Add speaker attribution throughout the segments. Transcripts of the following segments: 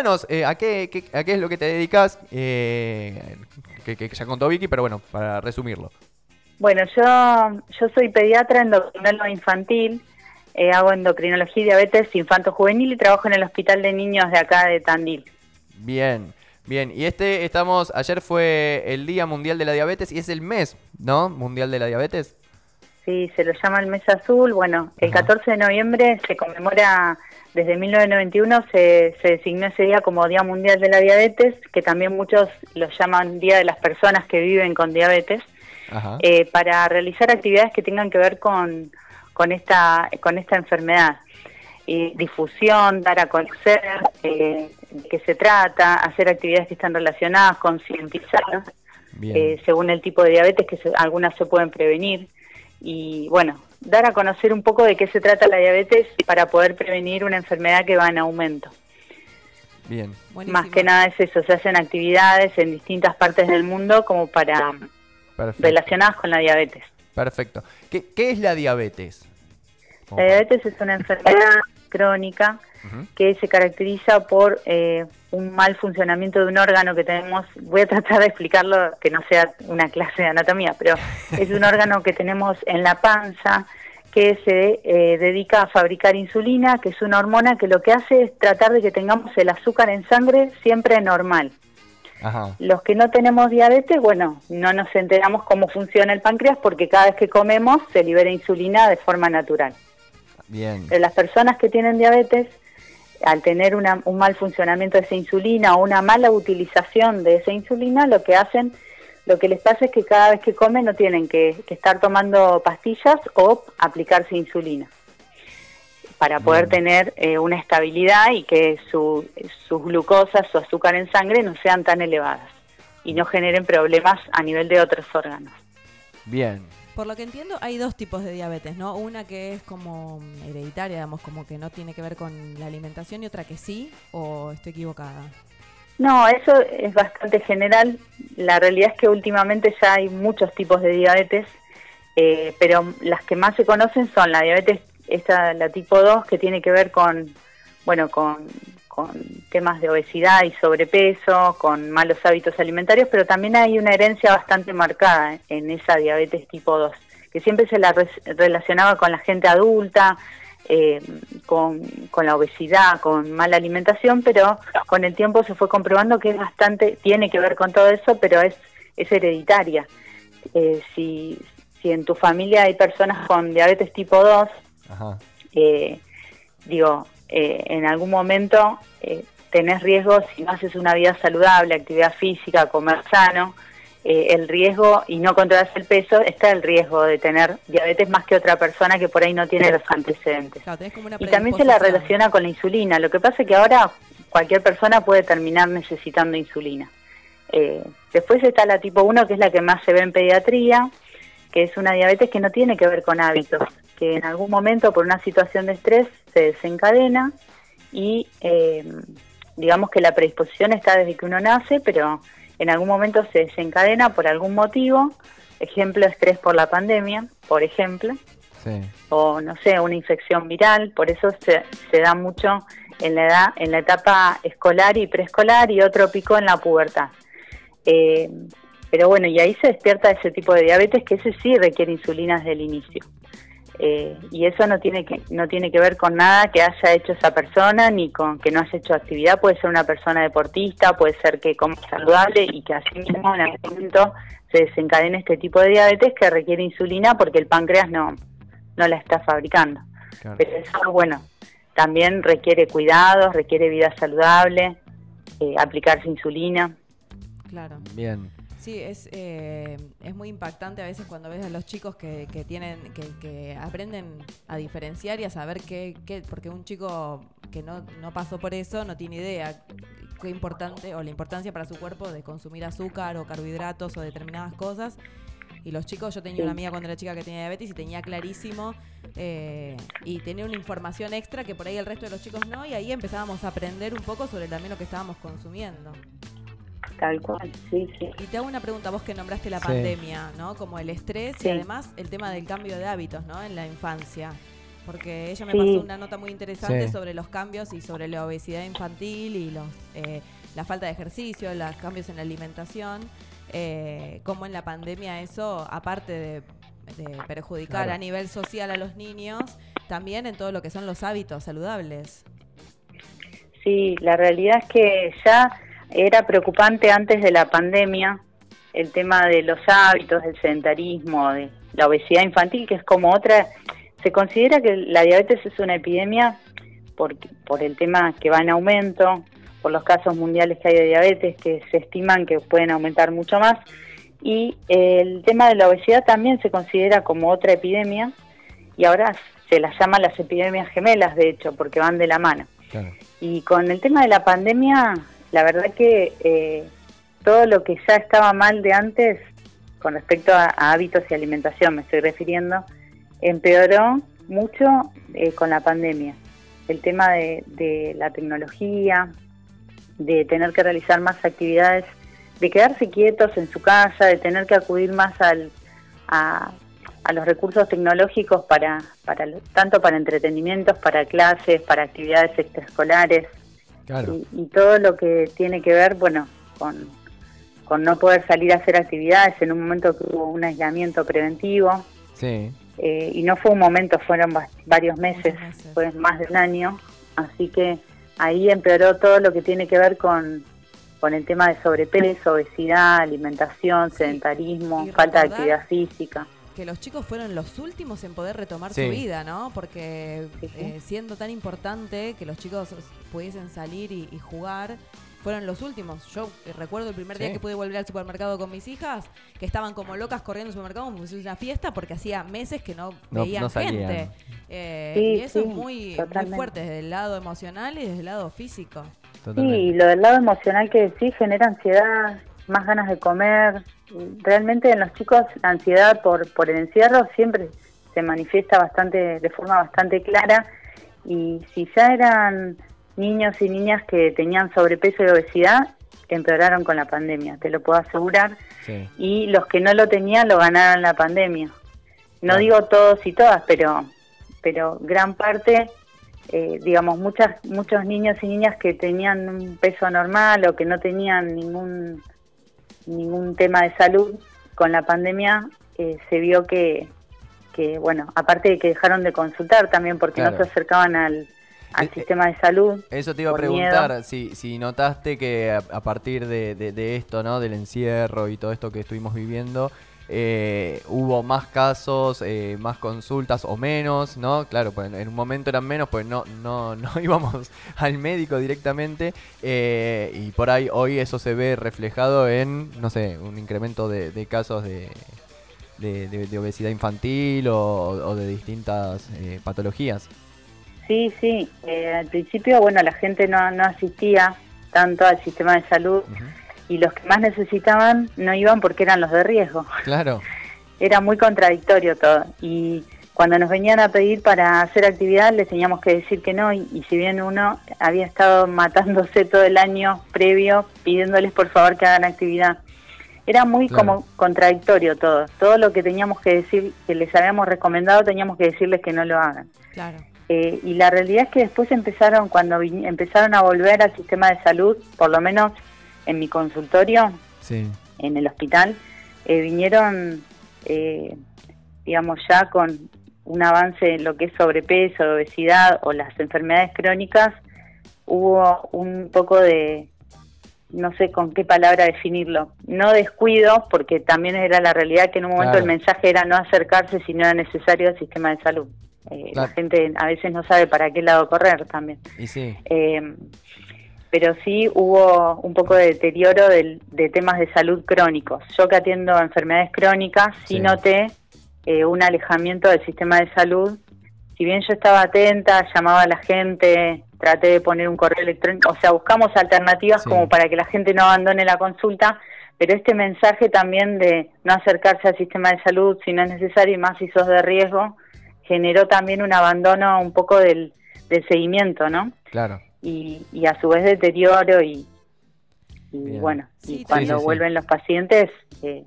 Speaker 1: contanos eh, ¿a, qué, a qué es lo que te dedicas, eh, que, que ya contó Vicky, pero bueno, para resumirlo.
Speaker 2: Bueno, yo, yo soy pediatra endocrinólogo infantil, eh, hago endocrinología y diabetes infanto-juvenil y trabajo en el Hospital de Niños de acá de Tandil.
Speaker 1: Bien, bien. Y este, estamos, ayer fue el Día Mundial de la Diabetes y es el mes, ¿no? Mundial de la Diabetes.
Speaker 2: Sí, se lo llama el mes azul. Bueno, el 14 de noviembre se conmemora, desde 1991 se, se designó ese día como Día Mundial de la Diabetes, que también muchos lo llaman Día de las Personas que viven con diabetes, eh, para realizar actividades que tengan que ver con con esta, con esta enfermedad. Y difusión, dar a conocer eh, de qué se trata, hacer actividades que están relacionadas, concientizar, eh, según el tipo de diabetes, que algunas se pueden prevenir. Y bueno, dar a conocer un poco de qué se trata la diabetes para poder prevenir una enfermedad que va en aumento.
Speaker 1: Bien.
Speaker 2: Más que nada es eso, se hacen actividades en distintas partes del mundo como para relacionadas con la diabetes.
Speaker 1: Perfecto. ¿Qué, qué es la diabetes?
Speaker 2: La diabetes es una enfermedad crónica que se caracteriza por eh, un mal funcionamiento de un órgano que tenemos, voy a tratar de explicarlo que no sea una clase de anatomía, pero es un órgano que tenemos en la panza que se eh, dedica a fabricar insulina, que es una hormona que lo que hace es tratar de que tengamos el azúcar en sangre siempre normal. Los que no tenemos diabetes, bueno, no nos enteramos cómo funciona el páncreas porque cada vez que comemos se libera insulina de forma natural.
Speaker 1: Bien.
Speaker 2: Pero las personas que tienen diabetes, al tener una, un mal funcionamiento de esa insulina o una mala utilización de esa insulina, lo que hacen, lo que les pasa es que cada vez que comen no tienen que, estar tomando pastillas o aplicarse insulina para poder tener eh, una estabilidad y que su, sus glucosas, su azúcar en sangre no sean tan elevadas y no generen problemas a nivel de otros órganos.
Speaker 1: Bien,
Speaker 3: por lo que entiendo, hay dos tipos de diabetes, ¿no? Una que es como hereditaria, digamos, como que no tiene que ver con la alimentación y otra que sí, o estoy equivocada.
Speaker 2: No, eso es bastante general. La realidad es que últimamente ya hay muchos tipos de diabetes, eh, pero las que más se conocen son la diabetes, esta, la tipo 2, que tiene que ver con, bueno, con con temas de obesidad y sobrepeso, con malos hábitos alimentarios, pero también hay una herencia bastante marcada en esa diabetes tipo 2, que siempre se la relacionaba con la gente adulta, eh, con, la obesidad, con mala alimentación, pero con el tiempo se fue comprobando que es bastante, tiene que ver con todo eso, pero es, es hereditaria. Eh, si, si en tu familia hay personas con diabetes tipo 2, eh, digo, eh, en algún momento eh, tenés riesgo, si no haces una vida saludable, actividad física, comer sano, eh, el riesgo, y no controlas el peso, está el riesgo de tener diabetes más que otra persona que por ahí no tiene los antecedentes. y también se la relaciona con la insulina. Lo que pasa es que ahora cualquier persona puede terminar necesitando insulina. Eh, después está la tipo 1, que es la que más se ve en pediatría, que es una diabetes que no tiene que ver con hábitos, que en algún momento por una situación de estrés se desencadena y eh, digamos que la predisposición está desde que uno nace, pero en algún momento se desencadena por algún motivo, ejemplo, estrés por la pandemia, por ejemplo, o no sé, una infección viral, por eso se, se da mucho en la edad, en la etapa escolar y preescolar y otro pico en la pubertad. Eh, pero bueno, y ahí se despierta ese tipo de diabetes que ese sí requiere insulina desde el inicio. Eh, y eso no tiene que no tiene que ver con nada que haya hecho esa persona ni con que no haya hecho actividad. Puede ser una persona deportista puede ser que coma saludable y que así mismo en algún momento se desencadene este tipo de diabetes que requiere insulina porque el páncreas no no la está fabricando. Pero eso bueno también requiere cuidados requiere vida saludable eh, aplicarse insulina.
Speaker 3: Claro.
Speaker 1: Bien
Speaker 3: Sí, es, eh, es muy impactante a veces cuando ves a los chicos que, que tienen, que, que, aprenden a diferenciar y a saber qué, qué porque un chico que no, no pasó por eso no tiene idea qué importante o la importancia para su cuerpo de consumir azúcar o carbohidratos o determinadas cosas. Y los chicos, yo tenía una amiga cuando era chica que tenía diabetes y tenía clarísimo eh, y tenía una información extra que por ahí el resto de los chicos no, y ahí empezábamos a aprender un poco sobre también lo que estábamos consumiendo.
Speaker 2: Tal cual, sí, sí.
Speaker 3: Y te hago una pregunta, vos que nombraste la pandemia, ¿no? Como el estrés y además el tema del cambio de hábitos, ¿no? En la infancia. porque ella me
Speaker 2: Sí.
Speaker 3: pasó una nota muy interesante
Speaker 1: Sí.
Speaker 3: sobre los cambios y sobre la obesidad infantil y los eh, la falta de ejercicio, los cambios en la alimentación, eh, cómo en la pandemia eso, aparte de, de perjudicar
Speaker 1: Claro.
Speaker 3: a nivel social a los niños, también en todo lo que son los hábitos saludables.
Speaker 2: Sí, la realidad es que ya era preocupante antes de la pandemia el tema de los hábitos, del sedentarismo, de la obesidad infantil, que es como otra. Se considera que la diabetes es una epidemia por, por el tema que va en aumento, por los casos mundiales que hay de diabetes, que se estiman que pueden aumentar mucho más. Y el tema de la obesidad también se considera como otra epidemia y ahora se las llama las epidemias gemelas, de hecho, porque van de la mano.
Speaker 1: Claro.
Speaker 2: Y con el tema de la pandemia, la verdad que eh, todo lo que ya estaba mal de antes, con respecto a, hábitos y alimentación, me estoy refiriendo, empeoró mucho eh, con la pandemia. El tema de, de la tecnología, de tener que realizar más actividades, de quedarse quietos en su casa, de tener que acudir más al, a, a los recursos tecnológicos para, para tanto para entretenimientos, para clases, para actividades extraescolares
Speaker 1: Claro.
Speaker 2: y, y todo lo que tiene que ver, bueno, con, con no poder salir a hacer actividades en un momento que hubo un aislamiento preventivo
Speaker 1: Sí.
Speaker 2: eh, y no fue un momento, fueron va- varios meses,
Speaker 3: meses.
Speaker 2: fue más de un año, así que ahí empeoró todo lo que tiene que ver con, con el tema de sobrepeso, obesidad, alimentación, sedentarismo, falta de actividad física.
Speaker 3: Que los chicos fueron los últimos en poder retomar
Speaker 1: Sí.
Speaker 3: su vida, ¿no? Porque eh, siendo tan importante que los chicos pudiesen salir y, y jugar, fueron los últimos. Yo eh, recuerdo el primer día que pude volver al supermercado con mis hijas, que estaban como locas corriendo al supermercado como si fuese una fiesta, porque hacía meses que no,
Speaker 1: No-
Speaker 3: veían
Speaker 1: no
Speaker 3: gente. Eh,
Speaker 2: Sí,
Speaker 3: y eso
Speaker 2: sí,
Speaker 3: es muy, muy fuerte desde el lado emocional y desde el lado físico.
Speaker 1: Totalmente.
Speaker 2: Sí, y lo del lado emocional que sí genera ansiedad, más ganas de comer. Realmente en los chicos la ansiedad por, por el encierro siempre se manifiesta bastante de forma bastante clara y si ya eran niños y niñas que tenían sobrepeso y obesidad, empeoraron con la pandemia, te lo puedo asegurar,
Speaker 1: Sí.
Speaker 2: y los que no lo tenían lo ganaron la pandemia. No digo todos y todas, pero pero gran parte, eh, digamos, muchas muchos niños y niñas que tenían un peso normal o que no tenían ningún ningún tema de salud con la pandemia, eh, se vio que, que, bueno, aparte de que dejaron de consultar también porque
Speaker 1: Claro.
Speaker 2: no se acercaban al, al
Speaker 1: Eh, eh,
Speaker 2: sistema de salud.
Speaker 1: Eso te iba a preguntar,
Speaker 2: miedo.
Speaker 1: si, si notaste que a, a partir de, de- de esto, ¿no? Del encierro y todo esto que estuvimos viviendo, eh, hubo más casos, eh, más consultas o menos, ¿no? Claro, pues en un momento eran menos, pues no, no, no íbamos al médico directamente eh, y por ahí hoy eso se ve reflejado en, no sé, un incremento de, de casos de, de, de- de obesidad infantil o, o de distintas eh, patologías.
Speaker 2: Sí, sí. Eh, al principio, bueno, la gente no, no asistía tanto al sistema de salud
Speaker 1: Ujú.
Speaker 2: Y los que más necesitaban no iban porque eran los de riesgo.
Speaker 1: Claro,
Speaker 2: Era muy contradictorio todo. Y cuando nos venían a pedir para hacer actividad, les teníamos que decir que no. Y, y si bien uno había estado matándose todo el año previo, pidiéndoles por favor que hagan actividad, era muy
Speaker 1: Claro.
Speaker 2: como contradictorio todo. Todo lo que teníamos que decir, que les habíamos recomendado, teníamos que decirles que no lo hagan.
Speaker 3: Claro.
Speaker 2: Eh, y la realidad es que después empezaron, cuando empezaron a volver al sistema de salud, por lo menos en mi consultorio,
Speaker 1: sí.
Speaker 2: en el hospital, eh, vinieron, eh, digamos, ya con un avance en lo que es sobrepeso, obesidad o las enfermedades crónicas, hubo un poco de, no sé con qué palabra definirlo, no descuido, porque también era la realidad que en un momento
Speaker 1: Claro.
Speaker 2: el mensaje era no acercarse si no era necesario al sistema de salud. Eh, La gente a veces no sabe para qué lado correr también.
Speaker 1: Y sí,
Speaker 2: Eh, pero sí hubo un poco de deterioro del- de temas de salud crónicos. Yo que atiendo enfermedades crónicas, sí,
Speaker 1: Sí.
Speaker 2: noté eh, un alejamiento del sistema de salud. Si bien yo estaba atenta, llamaba a la gente, traté de poner un correo electrónico, o sea, buscamos alternativas
Speaker 1: Sí.
Speaker 2: como para que la gente no abandone la consulta, pero este mensaje también de no acercarse al sistema de salud si no es necesario y más si sos de riesgo, generó también un abandono un poco del, del seguimiento, ¿no?
Speaker 1: claro.
Speaker 2: Y, y a su vez deterioro y, y bueno,
Speaker 3: Sí,
Speaker 2: y cuando
Speaker 1: sí, sí.
Speaker 2: vuelven los pacientes eh,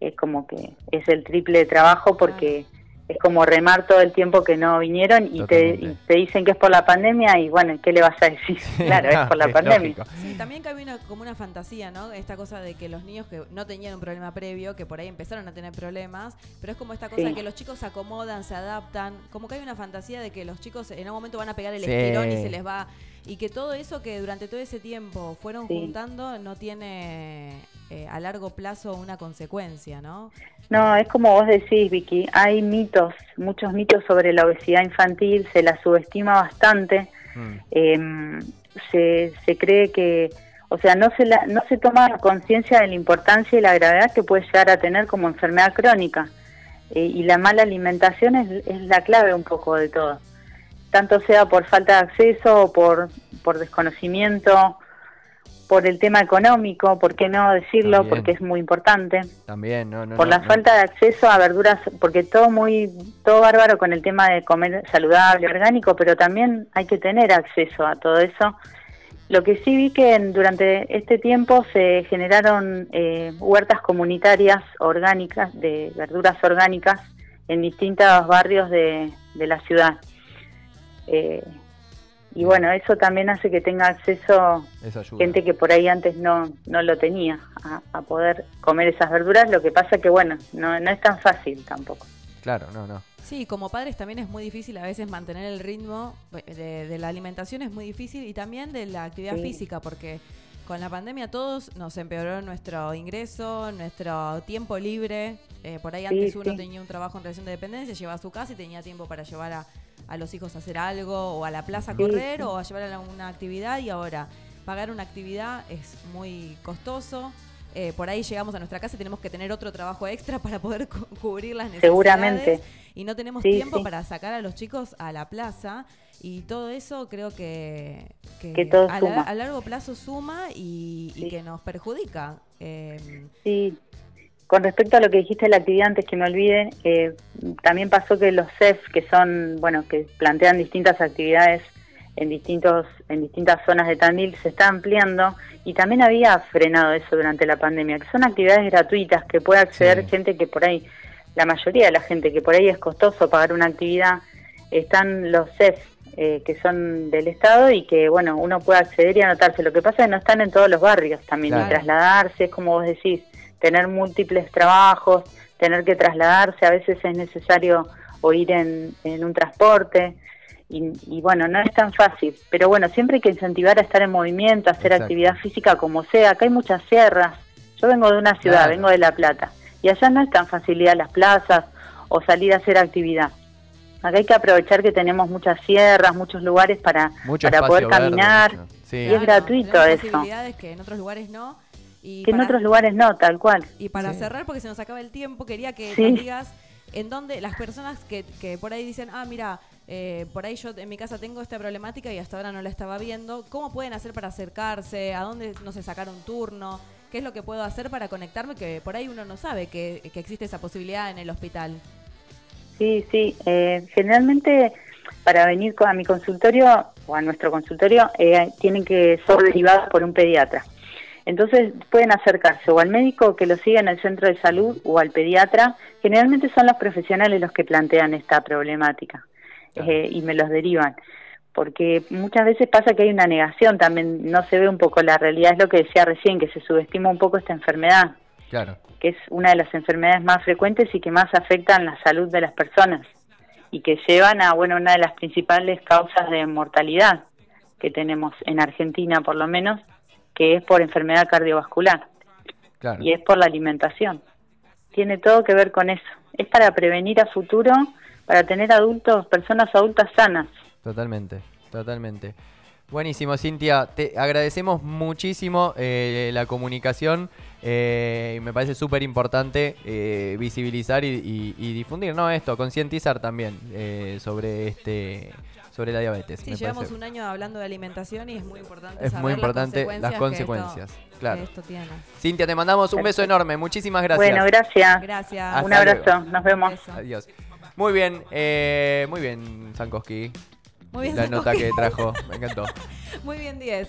Speaker 2: es como que es el triple de trabajo porque es como remar todo el tiempo que no vinieron y te, y te dicen que es por la pandemia y bueno, ¿qué le vas a decir? claro, es por la
Speaker 1: Es
Speaker 2: pandemia.
Speaker 1: lógico.
Speaker 3: Sí, también que había una, como una fantasía, ¿no? Esta cosa de que los niños que no tenían un problema previo, que por ahí empezaron a tener problemas, pero es como esta cosa
Speaker 2: Sí.
Speaker 3: de que los chicos se acomodan, se adaptan, como que hay una fantasía de que los chicos en algún momento van a pegar el
Speaker 1: Sí.
Speaker 3: estirón y se les va... Y que todo eso que durante todo ese tiempo fueron
Speaker 2: Sí.
Speaker 3: juntando no tiene eh, a largo plazo una consecuencia, ¿no?
Speaker 2: No, es como vos decís, Vicky, hay mitos, muchos mitos sobre la obesidad infantil, se la subestima bastante,
Speaker 1: Mm,
Speaker 2: eh, se, se cree que, o sea, no se, la, no se toma conciencia de la importancia y la gravedad que puede llegar a tener como enfermedad crónica. Eh, y la mala alimentación es, es la clave un poco de todo. Tanto sea por falta de acceso o por, por desconocimiento, por el tema económico, ¿por qué no decirlo?
Speaker 1: También.
Speaker 2: Porque es muy importante
Speaker 1: También, no, no.
Speaker 2: por
Speaker 1: no,
Speaker 2: la
Speaker 1: no.
Speaker 2: falta de acceso a verduras, porque todo muy, todo bárbaro con el tema de comer saludable, orgánico, pero también hay que tener acceso a todo eso. Lo que sí vi que en- durante este tiempo se generaron eh, huertas comunitarias orgánicas, de verduras orgánicas, en distintos barrios de, de la ciudad. Eh, y bueno, eso también hace que tenga acceso gente que por ahí antes no, no lo tenía a, a poder comer esas verduras, lo que pasa que bueno, no, no es tan fácil tampoco.
Speaker 1: Claro, no, no.
Speaker 3: Sí, como padres también es muy difícil a veces mantener el ritmo de, de la alimentación, es muy difícil y también de la actividad
Speaker 2: Sí.
Speaker 3: física, porque con la pandemia todos nos empeoró nuestro ingreso, nuestro tiempo libre. Eh, por ahí
Speaker 2: Sí,
Speaker 3: antes uno
Speaker 2: sí.
Speaker 3: tenía un trabajo en relación de dependencia, llevaba a su casa y tenía tiempo para llevar a, a los hijos a hacer algo o a la plaza a correr
Speaker 2: sí.
Speaker 3: o a llevar a una actividad y ahora pagar una actividad es muy costoso. Eh, por ahí llegamos a nuestra casa y tenemos que tener otro trabajo extra para poder cu- cubrir las necesidades.
Speaker 2: Seguramente.
Speaker 3: Y no tenemos
Speaker 2: Sí,
Speaker 3: tiempo
Speaker 2: sí.
Speaker 3: para sacar a los chicos a la plaza. Y todo eso creo que,
Speaker 2: Que todo
Speaker 3: a, la- a largo plazo suma y, que nos perjudica. Eh,
Speaker 2: Sí, con respecto a lo que dijiste de la actividad, antes que me olvide, eh, también pasó que los CEF, que son, bueno, que plantean distintas actividades en distintos en distintas zonas de Tandil, se está ampliando y también había frenado eso durante la pandemia, que son actividades gratuitas que puede acceder
Speaker 1: Sí.
Speaker 2: gente que por ahí, la mayoría de la gente que por ahí es costoso pagar una actividad, están los CEF, eh, que son del Estado y que, bueno, uno puede acceder y anotarse. Lo que pasa es que no están en todos los barrios también,
Speaker 1: Claro.
Speaker 2: y trasladarse, es como vos decís, tener múltiples trabajos, tener que trasladarse, a veces es necesario o ir en, en un transporte. Y, y bueno, no es tan fácil, pero bueno, siempre hay que incentivar a estar en movimiento, a hacer
Speaker 1: Exacto.
Speaker 2: actividad física como sea. Acá hay muchas sierras. Yo vengo de una ciudad,
Speaker 1: Claro.
Speaker 2: vengo de La Plata, y allá no es tan fácil ir a las plazas o salir a hacer actividad. Acá hay que aprovechar que tenemos muchas sierras, muchos lugares para,
Speaker 1: Mucho
Speaker 2: para poder
Speaker 1: verde,
Speaker 2: caminar,
Speaker 1: mucho. Sí.
Speaker 2: Y es gratuito
Speaker 3: tenemos
Speaker 2: eso.
Speaker 3: posibilidades que en otros lugares no. Y
Speaker 2: que en otros lugares no, tal cual.
Speaker 3: Y para
Speaker 1: Sí.
Speaker 3: cerrar, porque se nos acaba el tiempo, quería que
Speaker 2: Sí.
Speaker 3: nos digas en dónde las personas que, que por ahí dicen, ah, mira, eh, por ahí yo en mi casa tengo esta problemática y hasta ahora no la estaba viendo, ¿cómo pueden hacer para acercarse? ¿A dónde, no sé, sacar un turno? ¿Qué es lo que puedo hacer para conectarme? Que por ahí uno no sabe que, que existe esa posibilidad en el hospital.
Speaker 2: Sí, sí. eh, generalmente para venir a mi consultorio o a nuestro consultorio eh, tienen que ser derivados por un pediatra. Entonces pueden acercarse o al médico que lo siga en el centro de salud o al pediatra. Generalmente son los profesionales los que plantean esta problemática
Speaker 1: Claro.
Speaker 2: eh, y me los derivan. Porque muchas veces pasa que hay una negación también, no se ve un poco la realidad, es lo que decía recién, que se subestima un poco esta enfermedad
Speaker 1: Claro.
Speaker 2: que es una de las enfermedades más frecuentes y que más afectan la salud de las personas y que llevan a bueno una de las principales causas de mortalidad que tenemos en Argentina por lo menos que es por enfermedad cardiovascular
Speaker 1: Claro.
Speaker 2: y es por la alimentación tiene todo que ver con eso es para prevenir a futuro para tener adultos personas adultas sanas
Speaker 1: Totalmente, totalmente. Buenísimo, Cintia. Te agradecemos muchísimo eh, la comunicación. eh, y me parece súper importante eh, visibilizar y, y- y difundir, ¿no? Esto, concientizar también eh, sobre este sobre la diabetes.
Speaker 3: Sí,
Speaker 1: me
Speaker 3: llevamos
Speaker 1: parece.
Speaker 3: un año hablando de alimentación y es muy importante
Speaker 1: Es
Speaker 3: saber
Speaker 1: muy importante
Speaker 3: las
Speaker 1: las
Speaker 3: consecuencias, que esto-
Speaker 1: claro.
Speaker 3: que esto tiene.
Speaker 1: Cintia, te mandamos un beso enorme. Muchísimas gracias.
Speaker 2: bueno gracias
Speaker 3: Gracias.
Speaker 1: Hasta
Speaker 2: un abrazo
Speaker 1: luego.
Speaker 2: nos vemos.
Speaker 1: Adiós. Muy bien, eh, muy bien, Sankoski.
Speaker 3: Muy bien,
Speaker 1: La nota que trajo, me encantó.
Speaker 3: Muy bien, 10.